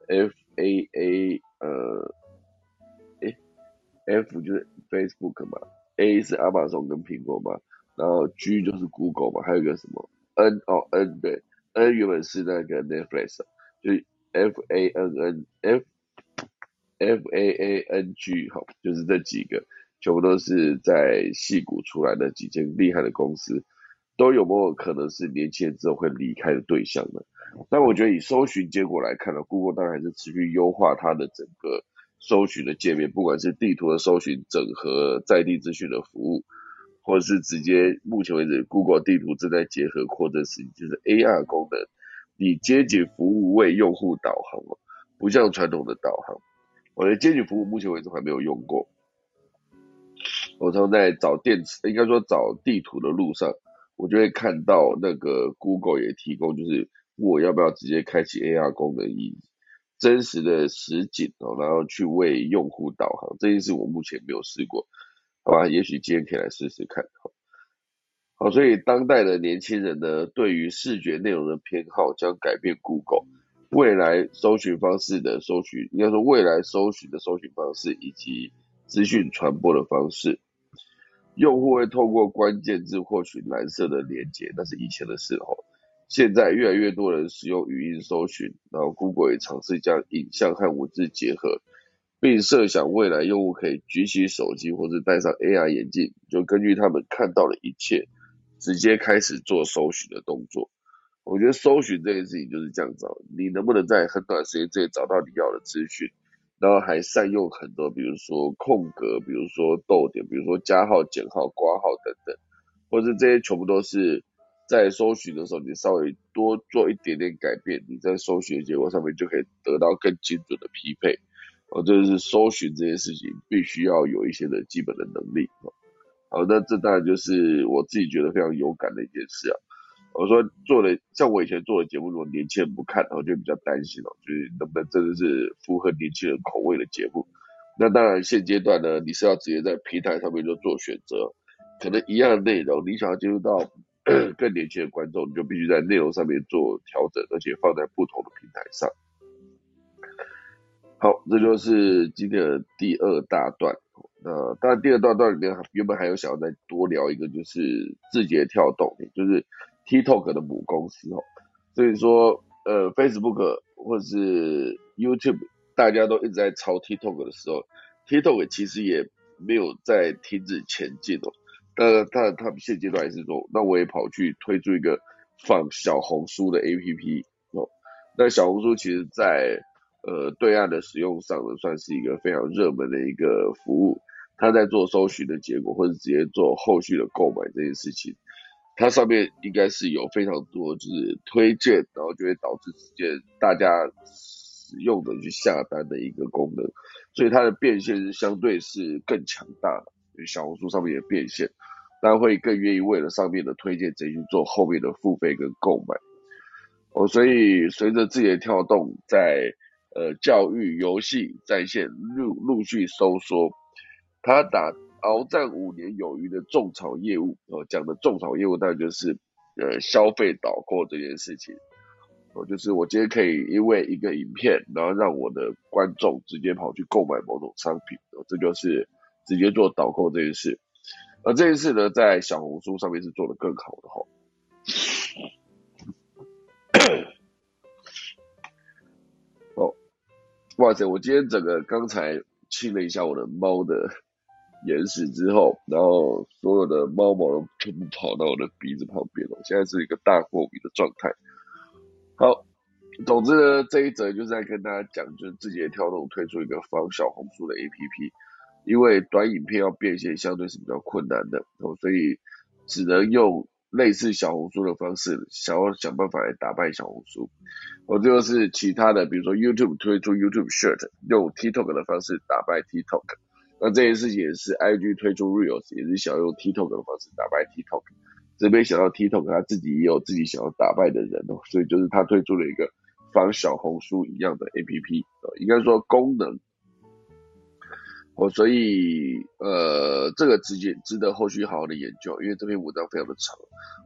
，F A A，呃，诶 f 就是 Facebook 嘛。A 是 Amazon 跟苹果嘛，然后 G 就是 Google 嘛，还有一个什么 N 哦 N 对，N 原本是那个 Netflix，就 F A N N F F A A N G 哈，就是这几个全部都是在戏谷出来的几间厉害的公司，都有没有可能是年轻人之后会离开的对象呢？但我觉得以搜寻结果来看呢，Google 当然还是持续优化它的整个。搜寻的界面，不管是地图的搜寻，整合在地资讯的服务，或者是直接目前为止，Google 地图正在结合扩增实就是 AR 功能，以街景服务为用户导航哦，不像传统的导航。我的街景服务目前为止还没有用过。我常在找电池，应该说找地图的路上，我就会看到那个 Google 也提供，就是我要不要直接开启 AR 功能以。真实的实景哦，然后去为用户导航，这件事我目前没有试过，好吧？也许今天可以来试试看。好，所以当代的年轻人呢，对于视觉内容的偏好将改变 Google 未来搜寻方式的搜寻，应该说未来搜寻的搜寻方式以及资讯传播的方式。用户会透过关键字获取蓝色的连接，那是以前的事哦。现在越来越多人使用语音搜寻，然后 Google 也尝试将影像和文字结合，并设想未来用户可以举起手机或者戴上 AR 眼镜，就根据他们看到的一切，直接开始做搜寻的动作。我觉得搜寻这件事情就是这样子，你能不能在很短时间之内找到你要的资讯，然后还善用很多，比如说空格，比如说逗点，比如说加号、减号、括号等等，或者这些全部都是在搜寻的时候，你稍微多做一点点改变，你在搜寻的结果上面就可以得到更精准的匹配。哦，这是搜寻这件事情必须要有一些的基本的能力。好，那这当然就是我自己觉得非常有感的一件事啊。我说做的像我以前做的节目，如果年轻人不看，我就比较担心哦，就是能不能真的是符合年轻人口味的节目。那当然现阶段呢，你是要直接在平台上面就做选择，可能一样的内容，你想要接触到 更年轻的观众，你就必须在内容上面做调整，而且放在不同的平台上。好，这就是今天的第二大段。那当然，第二大段里面原本还有想要再多聊一个，就是字节跳动，就是 TikTok 的母公司哦。所以说，呃，Facebook 或是 YouTube，大家都一直在抄 TikTok 的时候，TikTok 其实也没有在停止前进哦。但他他们现阶段还是说，那我也跑去推出一个放小红书的 APP 哦。那小红书其实在呃，对岸的使用上呢，算是一个非常热门的一个服务。他在做搜寻的结果，或者直接做后续的购买这件事情，它上面应该是有非常多就是推荐，然后就会导致直接大家使用的去下单的一个功能。所以它的变现是相对是更强大的。小红书上面的变现，大家会更愿意为了上面的推荐直接去做后面的付费跟购买。哦，所以随着字节跳动在呃，教育、游戏、在线陆陆续收缩，他打鏖战五年有余的种草业务，哦，讲的种草业务当然就是呃消费导购这件事情，哦，就是我今天可以因为一个影片，然后让我的观众直接跑去购买某种商品，哦，这就是直接做导购这件事，而这件事呢，在小红书上面是做的更好的哈。哇塞！我今天整个刚才清了一下我的猫的眼屎之后，然后所有的猫毛都全部跑到我的鼻子旁边了，我现在是一个大过敏的状态。好，总之呢，这一则就是在跟大家讲，就是字节跳动推出一个防小红书的 APP，因为短影片要变现相对是比较困难的，所以只能用。类似小红书的方式，想要想办法来打败小红书。我就是其他的，比如说 YouTube 推出 YouTube Short，用 TikTok 的方式打败 TikTok。那这件事情也是 IG 推出 Reels，也是想用 TikTok 的方式打败 TikTok。只没想到 TikTok 他自己也有自己想要打败的人哦，所以就是他推出了一个仿小红书一样的 APP，应该说功能。我所以呃，这个直接值得后续好好的研究，因为这篇文章非常的长，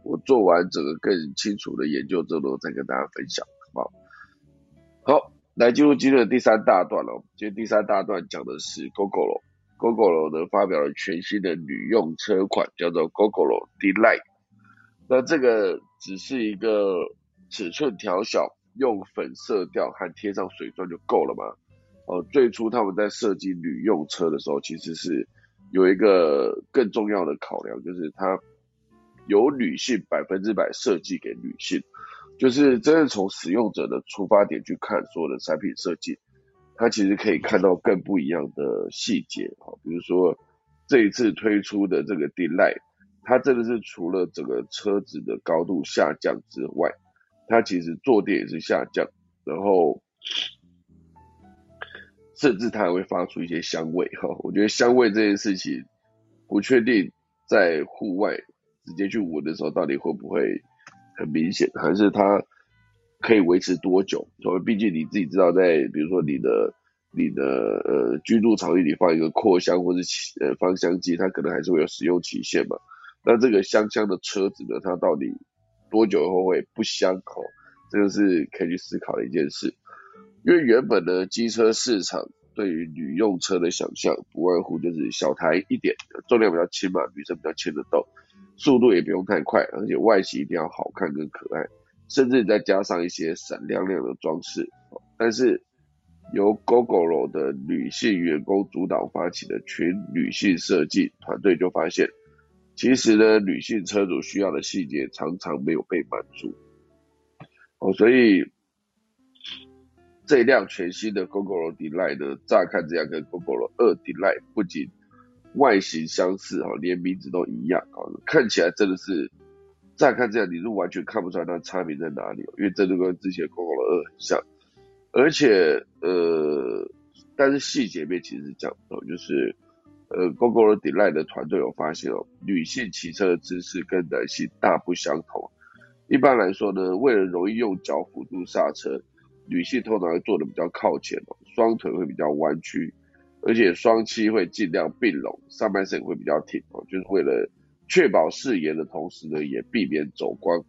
我做完整个更清楚的研究之后，再跟大家分享，好不好？好，来进入今天的第三大段了。今天第三大段讲的是 Gogolo Gogoro 呢发表了全新的女用车款，叫做 GoGoRo Delight。那这个只是一个尺寸调小，用粉色调和贴上水钻就够了吗？哦，最初他们在设计女用车的时候，其实是有一个更重要的考量，就是它由女性百分之百设计给女性，就是真正从使用者的出发点去看所有的产品设计，它其实可以看到更不一样的细节啊，比如说这一次推出的这个 Delight，它真的是除了整个车子的高度下降之外，它其实坐垫也是下降，然后。甚至它还会发出一些香味哈，我觉得香味这件事情不确定在户外直接去闻的时候到底会不会很明显，还是它可以维持多久？所以毕竟你自己知道，在比如说你的你的呃居住场域里放一个扩香或者呃芳香剂，它可能还是会有使用期限嘛。那这个香香的车子呢，它到底多久后会不香？口？这个是可以去思考的一件事。因为原本的机车市场对于女用车的想象，不外乎就是小台一点，重量比较轻嘛，女生比较牵得动，速度也不用太快，而且外形一定要好看跟可爱，甚至再加上一些闪亮亮的装饰。但是由 GoGoRo 的女性员工主导发起的全女性设计团队就发现，其实呢，女性车主需要的细节常常没有被满足。哦，所以这辆全新的 Gogoro Delight 呢，乍看这样跟 GoGo 二 Delight 不仅外形相似哈，连名字都一样啊，看起来真的是乍看这样你是完全看不出来它差别在哪里，因为真的跟之前 GoGo 二很像，而且呃，但是细节面其实是这样哦，就是呃 GoGo Delight 的团队有发现哦，女性骑车的姿势跟男性大不相同。一般来说呢，为了容易用脚辅助刹车，女性通常会坐的比较靠前哦，双腿会比较弯曲，而且双膝会尽量并拢，上半身会比较挺哦，就是为了确保视野的同时呢，也避免走光。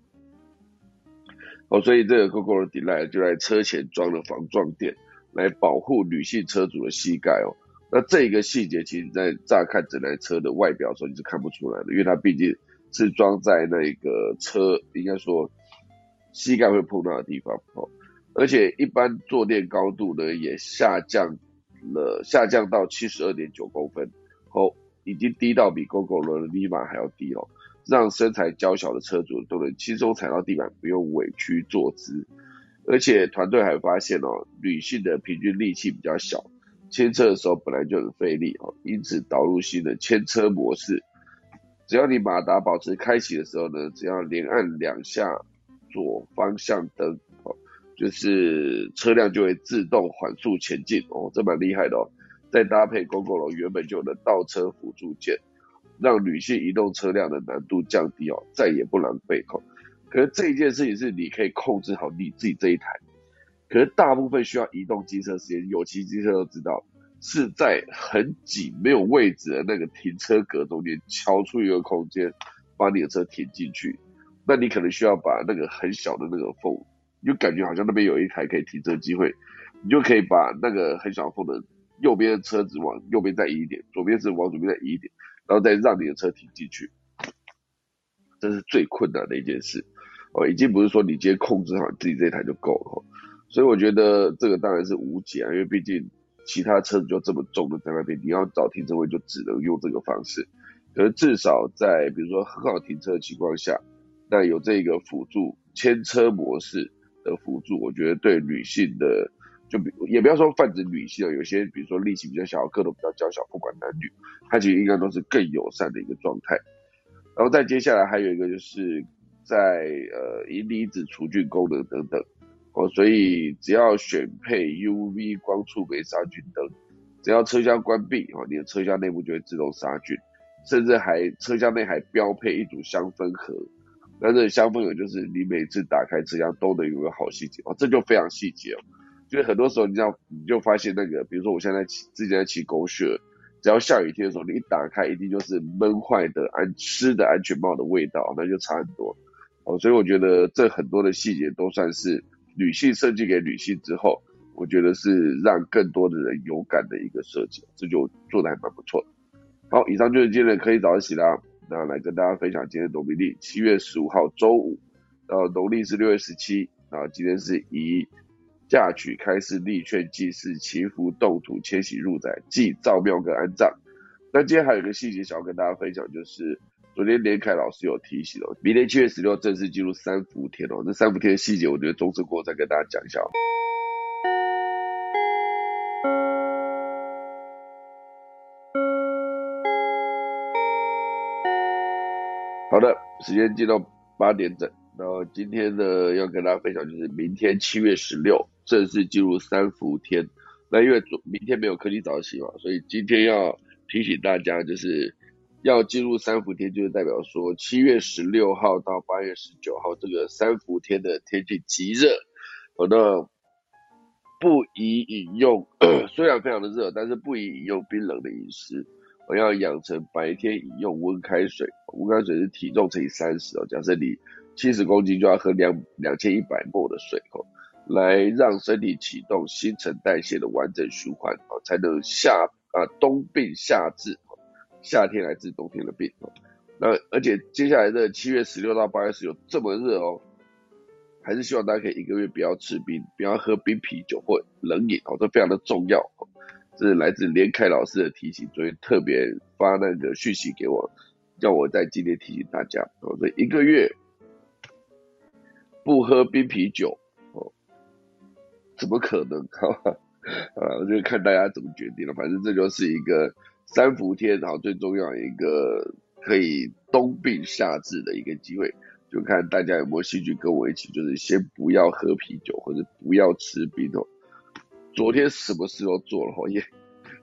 哦，所以这个 GoGo 的 Delight 就在车前装了防撞垫，来保护女性车主的膝盖哦。那这个细节其实，在乍看整台车的外表的时候，你是看不出来的，因为它毕竟。是装在那个车，应该说膝盖会碰到的地方哦，而且一般坐垫高度呢也下降了，下降到七十二点九公分哦，已经低到比 GoGo 的 Lima 还要低哦，让身材娇小的车主都能轻松踩到地板，不用委屈坐姿。而且团队还发现哦，女性的平均力气比较小，牵车的时候本来就很费力哦，因此导入新的牵车模式。只要你马达保持开启的时候呢，只要连按两下左方向灯，哦，就是车辆就会自动缓速前进，哦，这蛮厉害的哦。再搭配 GoGo 原本就有的倒车辅助键，让女性移动车辆的难度降低哦，再也不狼狈哦。可是这一件事情是你可以控制好你自己这一台，可是大部分需要移动机车时间，有骑机车都知道。是在很紧没有位置的那个停车格中间敲出一个空间，把你的车停进去。那你可能需要把那个很小的那个缝，你就感觉好像那边有一台可以停车机会，你就可以把那个很小缝的右边的车子往右边再移一点，左边是往左边再移一点，然后再让你的车停进去。这是最困难的一件事哦，已经不是说你今天控制好自己这台就够了。所以我觉得这个当然是无解啊，因为毕竟。其他车子就这么重的在那边，你要找停车位就只能用这个方式。可是至少在比如说很好停车的情况下，那有这个辅助牵车模式的辅助，我觉得对女性的，就比也不要说泛指女性啊，有些比如说力气比较小、个头比较娇小，不管男女，它其实应该都是更友善的一个状态。然后再接下来还有一个就是在呃银离子除菌功能等等。哦，所以只要选配 UV 光触媒杀菌灯，只要车厢关闭，哦，你的车厢内部就会自动杀菌，甚至还车厢内还标配一组香氛盒。那这香氛盒就是你每次打开车厢都能有个好细节哦，这就非常细节哦。就是很多时候你知道，你就发现那个，比如说我现在骑之前在骑狗血，只要下雨天的时候，你一打开一定就是闷坏的安湿的安全帽的味道，那就差很多。哦，所以我觉得这很多的细节都算是。女性设计给女性之后，我觉得是让更多的人有感的一个设计，这就做的还蛮不错的。好，以上就是今天的可以早起啦，那来跟大家分享今天农历七月十五号周五，然后农历是六月十七，啊，今天是乙嫁娶、开市、立劝、祭祀、祈福、动土、迁徙、入宅、祭造庙跟安葬。那今天还有一个细节想要跟大家分享，就是。昨天连凯老师有提醒哦，明天七月十六正式进入三伏天哦。那三伏天的细节，我觉得中正过再跟大家讲一下哦。好的，时间进到八点整，然后今天呢要跟大家分享就是明天七月十六正式进入三伏天。那因为明天没有科技早起嘛，所以今天要提醒大家就是。要进入三伏天，就是代表说七月十六号到八月十九号这个三伏天的天气极热，那不宜饮用，虽然非常的热，但是不宜饮用冰冷的饮食，我要养成白天饮用温开水，温开水是体重乘以三十哦，假设你七十公斤就要喝两两千一百沫的水哦，来让身体启动新陈代谢的完整循环哦，才能夏啊冬病夏治。夏天来治冬天的病哦，那而且接下来的七月十六到八月十九这么热哦，还是希望大家可以一个月不要吃冰，不要喝冰啤酒或冷饮哦，这非常的重要。这是来自连凯老师的提醒，所以特别发那个讯息给我，叫我在今天提醒大家哦，这一个月不喝冰啤酒，怎么可能？啊，我就看大家怎么决定了。反正这就是一个三伏天，然后最重要一个可以冬病夏治的一个机会，就看大家有没有兴趣跟我一起，就是先不要喝啤酒或者不要吃冰哦。昨天什么事都做了哈，也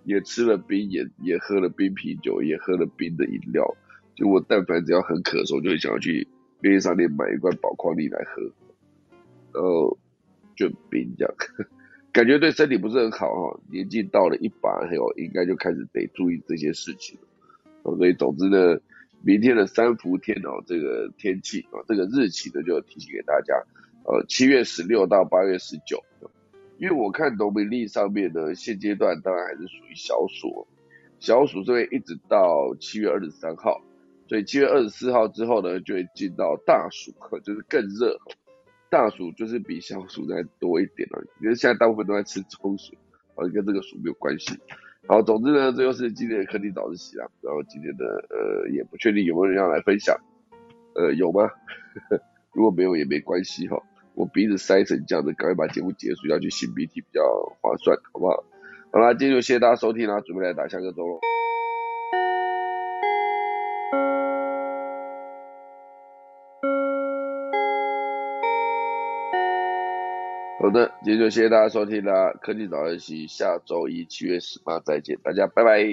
也吃了冰，也也喝了冰啤酒，也喝了冰的饮料。就我但凡只要很渴的时候，就会想要去便利商店买一罐宝矿力来喝，然后就冰这样。感觉对身体不是很好哈，年纪到了一把，还有应该就开始得注意这些事情了。所以总之呢，明天的三伏天哦，这个天气啊，这个日期呢，就提醒给大家，呃，七月十六到八月十九。因为我看农民历上面呢，现阶段当然还是属于小暑，小暑这边一直到七月二十三号，所以七月二十四号之后呢，就会进到大暑，就是更热。大暑就是比小暑再多一点了，因为现在大部分都在吃中暑，啊，跟这个暑没有关系。好，总之呢，这就是今天的科技早自习啊。然后今天的呃，也不确定有没有人要来分享，呃，有吗？如果没有也没关系哈，我鼻子塞成这样的，赶快把节目结束，要去擤鼻涕比较划算，好不好？好啦，今天就谢谢大家收听啦，准备来打下个钟喽。好的，今天就谢谢大家收听啦，科技早自习，下周一七月十八再见，大家拜拜。